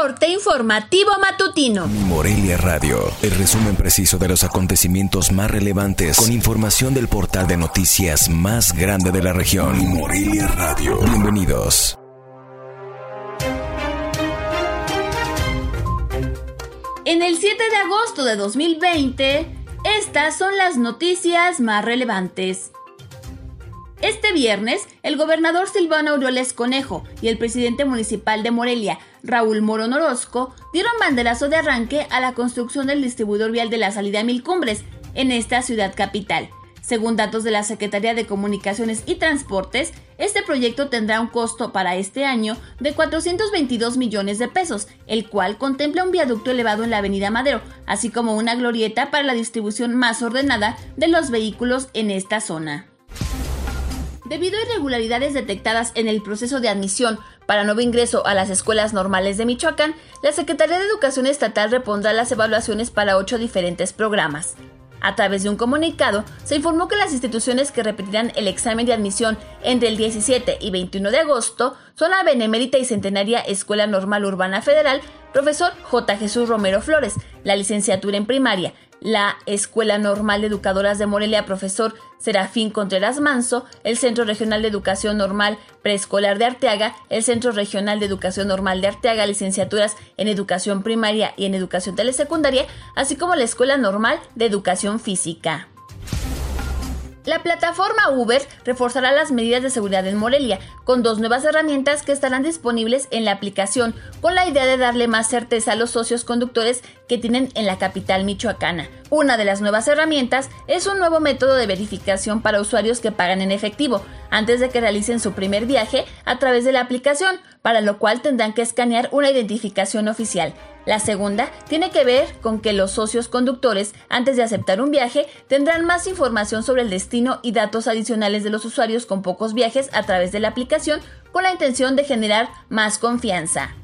Corte informativo matutino. Morelia Radio, el resumen preciso de los acontecimientos más relevantes con información del portal de noticias más grande de la región. Morelia Radio. Bienvenidos. En el 7 de agosto de 2020, estas son las noticias más relevantes. Este viernes, el gobernador Silvano Aureoles Conejo y el presidente municipal de Morelia, Raúl Moro Norosco, dieron banderazo de arranque a la construcción del distribuidor vial de la salida a Mil Cumbres en esta ciudad capital. Según datos de la Secretaría de Comunicaciones y Transportes, este proyecto tendrá un costo para este año de 422 millones de pesos, el cual contempla un viaducto elevado en la Avenida Madero, así como una glorieta para la distribución más ordenada de los vehículos en esta zona. Debido a irregularidades detectadas en el proceso de admisión para nuevo ingreso a las escuelas normales de Michoacán, la Secretaría de Educación Estatal repondrá las evaluaciones para ocho diferentes programas. A través de un comunicado, se informó que las instituciones que repetirán el examen de admisión entre el 17 y 21 de agosto son la Benemérita y Centenaria Escuela Normal Urbana Federal, profesor J. Jesús Romero Flores, la licenciatura en primaria, la Escuela Normal de Educadoras de Morelia, profesor Serafín Contreras Manso, el Centro Regional de Educación Normal Preescolar de Arteaga, el Centro Regional de Educación Normal de Arteaga, licenciaturas en Educación Primaria y en Educación Telesecundaria, así como la Escuela Normal de Educación Física. La plataforma Uber reforzará las medidas de seguridad en Morelia con dos nuevas herramientas que estarán disponibles en la aplicación con la idea de darle más certeza a los socios conductores que tienen en la capital michoacana. Una de las nuevas herramientas es un nuevo método de verificación para usuarios que pagan en efectivo antes de que realicen su primer viaje a través de la aplicación, para lo cual tendrán que escanear una identificación oficial. La segunda tiene que ver con que los socios conductores, antes de aceptar un viaje, tendrán más información sobre el destino y datos adicionales de los usuarios con pocos viajes a través de la aplicación con la intención de generar más confianza.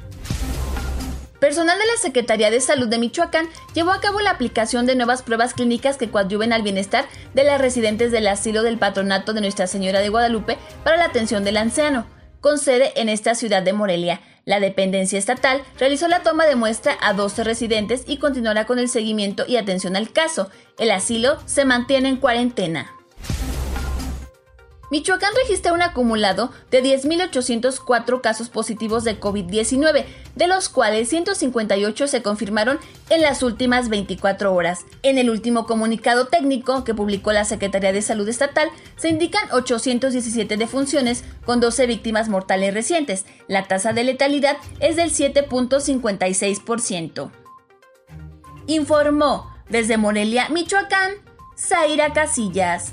Personal de la Secretaría de Salud de Michoacán llevó a cabo la aplicación de nuevas pruebas clínicas que coadyuven al bienestar de las residentes del asilo del patronato de Nuestra Señora de Guadalupe para la atención del anciano, con sede en esta ciudad de Morelia. La dependencia estatal realizó la toma de muestra a 12 residentes y continuará con el seguimiento y atención al caso. El asilo se mantiene en cuarentena. Michoacán registra un acumulado de 10.804 casos positivos de COVID-19, de los cuales 158 se confirmaron en las últimas 24 horas. En el último comunicado técnico que publicó la Secretaría de Salud Estatal, se indican 817 defunciones con 12 víctimas mortales recientes. La tasa de letalidad es del 7.56%. Informó desde Morelia, Michoacán, Zaira Casillas.